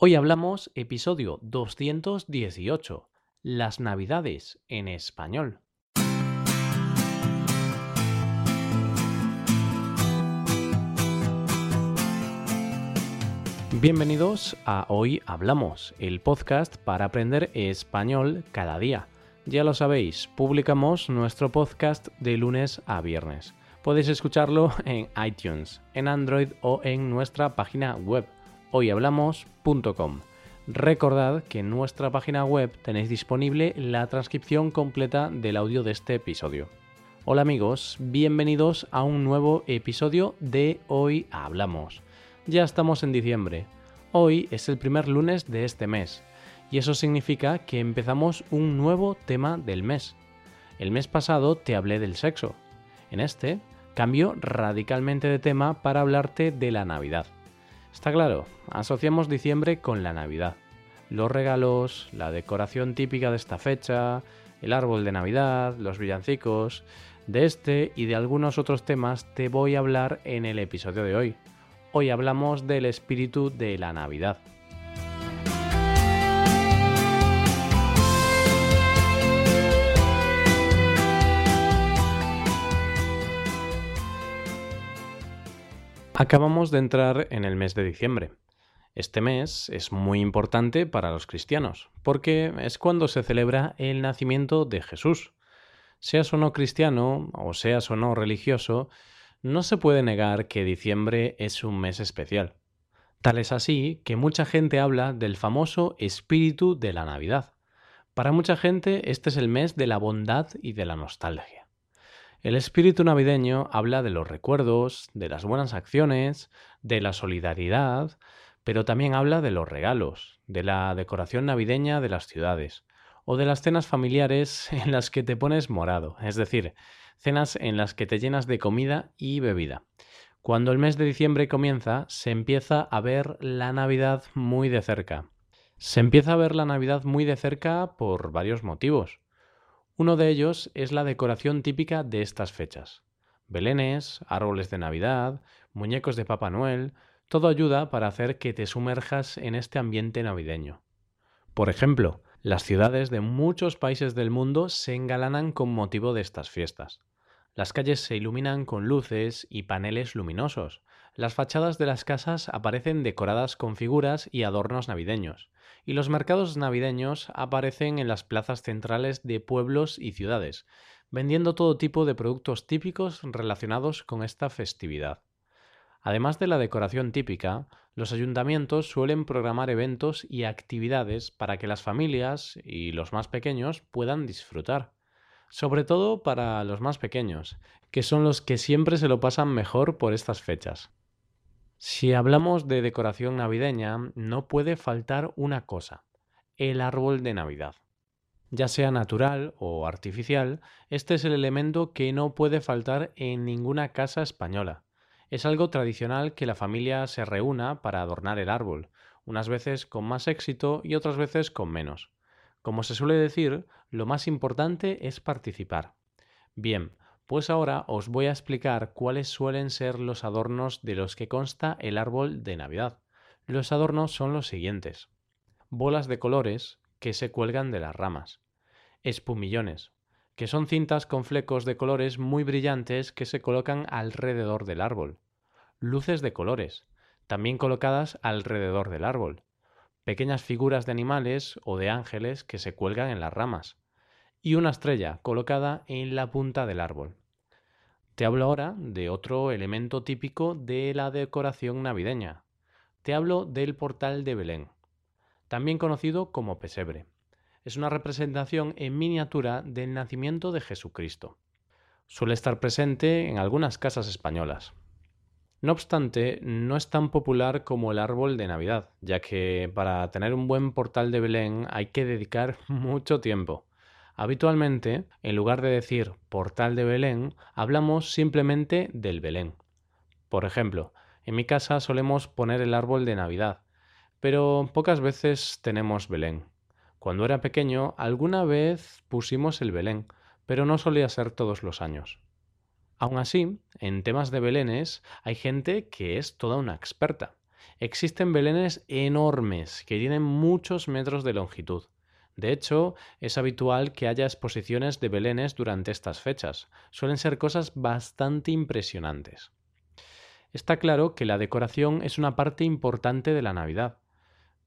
Hoy hablamos episodio 218, las navidades en español. Bienvenidos a Hoy Hablamos, el podcast para aprender español cada día. Ya lo sabéis, publicamos nuestro podcast de lunes a viernes. Podéis escucharlo en iTunes, en Android o en nuestra página web hoyhablamos.com. Recordad que en nuestra página web tenéis disponible la transcripción completa del audio de este episodio. Hola amigos, bienvenidos a un nuevo episodio de Hoy Hablamos. Ya estamos en diciembre. Hoy es el primer lunes de este mes y eso significa que empezamos un nuevo tema del mes. El mes pasado te hablé del sexo. En este cambio radicalmente de tema para hablarte de la Navidad. Está claro, asociamos diciembre con la Navidad. Los regalos, la decoración típica de esta fecha, el árbol de Navidad, los villancicos. De este y de algunos otros temas te voy a hablar en el episodio de hoy. Hoy hablamos del espíritu de la Navidad. Acabamos de entrar en el mes de diciembre. Este mes es muy importante para los cristianos, porque es cuando se celebra el nacimiento de Jesús. Seas o no cristiano, o seas o no religioso, no se puede negar que diciembre es un mes especial. Tal es así que mucha gente habla del famoso espíritu de la Navidad. Para mucha gente este es el mes de la bondad y de la nostalgia. El espíritu navideño habla de los recuerdos, de las buenas acciones, de la solidaridad, pero también habla de los regalos, de la decoración navideña de las ciudades, o de las cenas familiares en las que te pones morado, es decir, cenas en las que te llenas de comida y bebida. Cuando el mes de diciembre comienza, se empieza a ver la Navidad muy de cerca. Se empieza a ver la Navidad muy de cerca por varios motivos. Uno de ellos es la decoración típica de estas fechas. Belenes, árboles de Navidad, muñecos de Papá Noel, todo ayuda para hacer que te sumerjas en este ambiente navideño. Por ejemplo, las ciudades de muchos países del mundo se engalanan con motivo de estas fiestas. Las calles se iluminan con luces y paneles luminosos. Las fachadas de las casas aparecen decoradas con figuras y adornos navideños y los mercados navideños aparecen en las plazas centrales de pueblos y ciudades, vendiendo todo tipo de productos típicos relacionados con esta festividad. Además de la decoración típica, los ayuntamientos suelen programar eventos y actividades para que las familias y los más pequeños puedan disfrutar. Sobre todo para los más pequeños, que son los que siempre se lo pasan mejor por estas fechas. Si hablamos de decoración navideña, no puede faltar una cosa, el árbol de Navidad. Ya sea natural o artificial, este es el elemento que no puede faltar en ninguna casa española. Es algo tradicional que la familia se reúna para adornar el árbol, unas veces con más éxito y otras veces con menos. Como se suele decir, lo más importante es participar. Bien, pues ahora os voy a explicar cuáles suelen ser los adornos de los que consta el árbol de Navidad. Los adornos son los siguientes. Bolas de colores que se cuelgan de las ramas. Espumillones, que son cintas con flecos de colores muy brillantes que se colocan alrededor del árbol. Luces de colores, también colocadas alrededor del árbol. Pequeñas figuras de animales o de ángeles que se cuelgan en las ramas y una estrella colocada en la punta del árbol. Te hablo ahora de otro elemento típico de la decoración navideña. Te hablo del portal de Belén, también conocido como pesebre. Es una representación en miniatura del nacimiento de Jesucristo. Suele estar presente en algunas casas españolas. No obstante, no es tan popular como el árbol de Navidad, ya que para tener un buen portal de Belén hay que dedicar mucho tiempo. Habitualmente, en lugar de decir portal de Belén, hablamos simplemente del Belén. Por ejemplo, en mi casa solemos poner el árbol de Navidad, pero pocas veces tenemos Belén. Cuando era pequeño, alguna vez pusimos el Belén, pero no solía ser todos los años. Aún así, en temas de Belénes hay gente que es toda una experta Existen belenes enormes que tienen muchos metros de longitud. De hecho, es habitual que haya exposiciones de belenes durante estas fechas. Suelen ser cosas bastante impresionantes. Está claro que la decoración es una parte importante de la Navidad.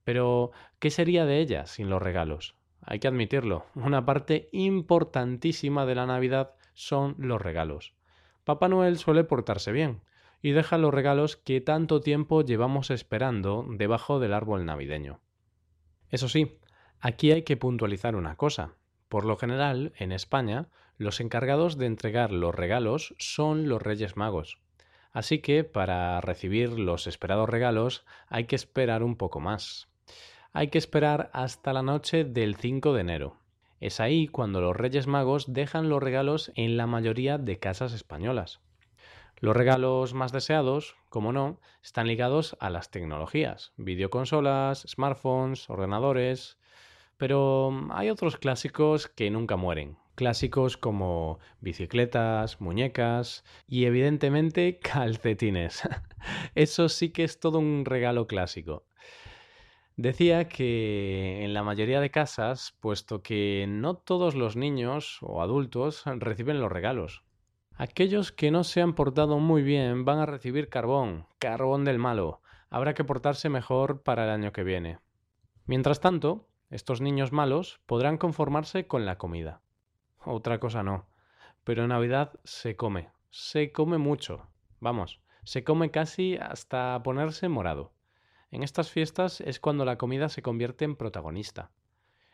Pero, ¿qué sería de ella sin los regalos? Hay que admitirlo, una parte importantísima de la Navidad son los regalos. Papá Noel suele portarse bien y deja los regalos que tanto tiempo llevamos esperando debajo del árbol navideño. Eso sí, Aquí hay que puntualizar una cosa. Por lo general, en España, los encargados de entregar los regalos son los Reyes Magos. Así que para recibir los esperados regalos hay que esperar un poco más. Hay que esperar hasta la noche del 5 de enero. Es ahí cuando los Reyes Magos dejan los regalos en la mayoría de casas españolas. Los regalos más deseados, como no, están ligados a las tecnologías, videoconsolas, smartphones, ordenadores, pero hay otros clásicos que nunca mueren. Clásicos como bicicletas, muñecas y evidentemente calcetines. Eso sí que es todo un regalo clásico. Decía que en la mayoría de casas, puesto que no todos los niños o adultos reciben los regalos. Aquellos que no se han portado muy bien van a recibir carbón, carbón del malo. Habrá que portarse mejor para el año que viene. Mientras tanto, estos niños malos podrán conformarse con la comida. Otra cosa no. Pero en Navidad se come. Se come mucho. Vamos, se come casi hasta ponerse morado. En estas fiestas es cuando la comida se convierte en protagonista.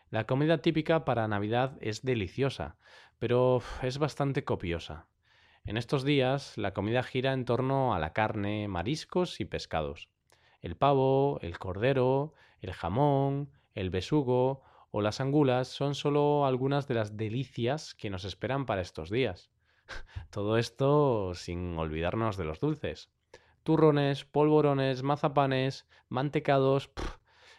La comida típica para Navidad es deliciosa, pero es bastante copiosa. En estos días la comida gira en torno a la carne, mariscos y pescados. El pavo, el cordero, el jamón, el besugo o las angulas son solo algunas de las delicias que nos esperan para estos días. Todo esto sin olvidarnos de los dulces. Turrones, polvorones, mazapanes, mantecados.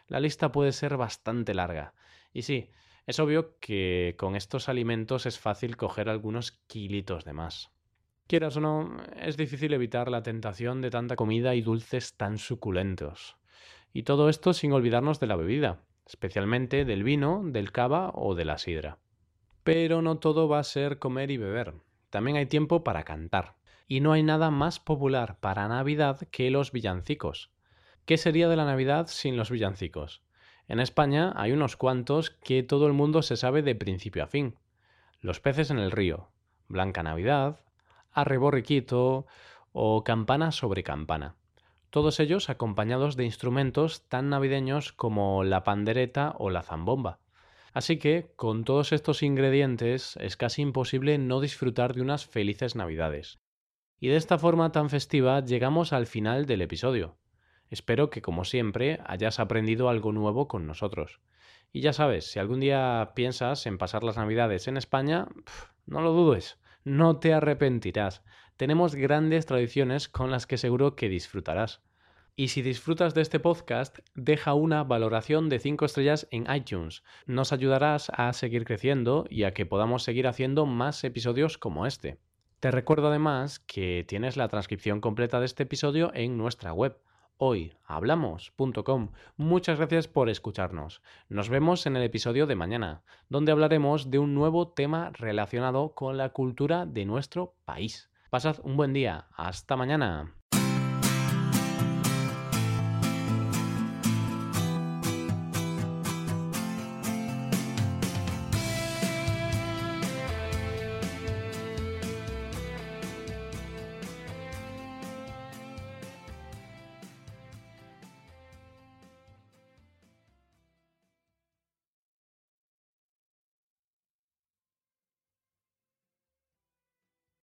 la lista puede ser bastante larga. Y sí, es obvio que con estos alimentos es fácil coger algunos kilitos de más. Quieras o no, es difícil evitar la tentación de tanta comida y dulces tan suculentos. Y todo esto sin olvidarnos de la bebida especialmente del vino, del cava o de la sidra. Pero no todo va a ser comer y beber. También hay tiempo para cantar. Y no hay nada más popular para Navidad que los villancicos. ¿Qué sería de la Navidad sin los villancicos? En España hay unos cuantos que todo el mundo se sabe de principio a fin. Los peces en el río, Blanca Navidad, Arre Borriquito o Campana sobre Campana todos ellos acompañados de instrumentos tan navideños como la pandereta o la zambomba. Así que, con todos estos ingredientes, es casi imposible no disfrutar de unas felices navidades. Y de esta forma tan festiva llegamos al final del episodio. Espero que, como siempre, hayas aprendido algo nuevo con nosotros. Y ya sabes, si algún día piensas en pasar las navidades en España, no lo dudes, no te arrepentirás tenemos grandes tradiciones con las que seguro que disfrutarás. Y si disfrutas de este podcast, deja una valoración de 5 estrellas en iTunes. Nos ayudarás a seguir creciendo y a que podamos seguir haciendo más episodios como este. Te recuerdo además que tienes la transcripción completa de este episodio en nuestra web hoyhablamos.com. Muchas gracias por escucharnos. Nos vemos en el episodio de mañana, donde hablaremos de un nuevo tema relacionado con la cultura de nuestro país. Pasad un buen día. Hasta mañana.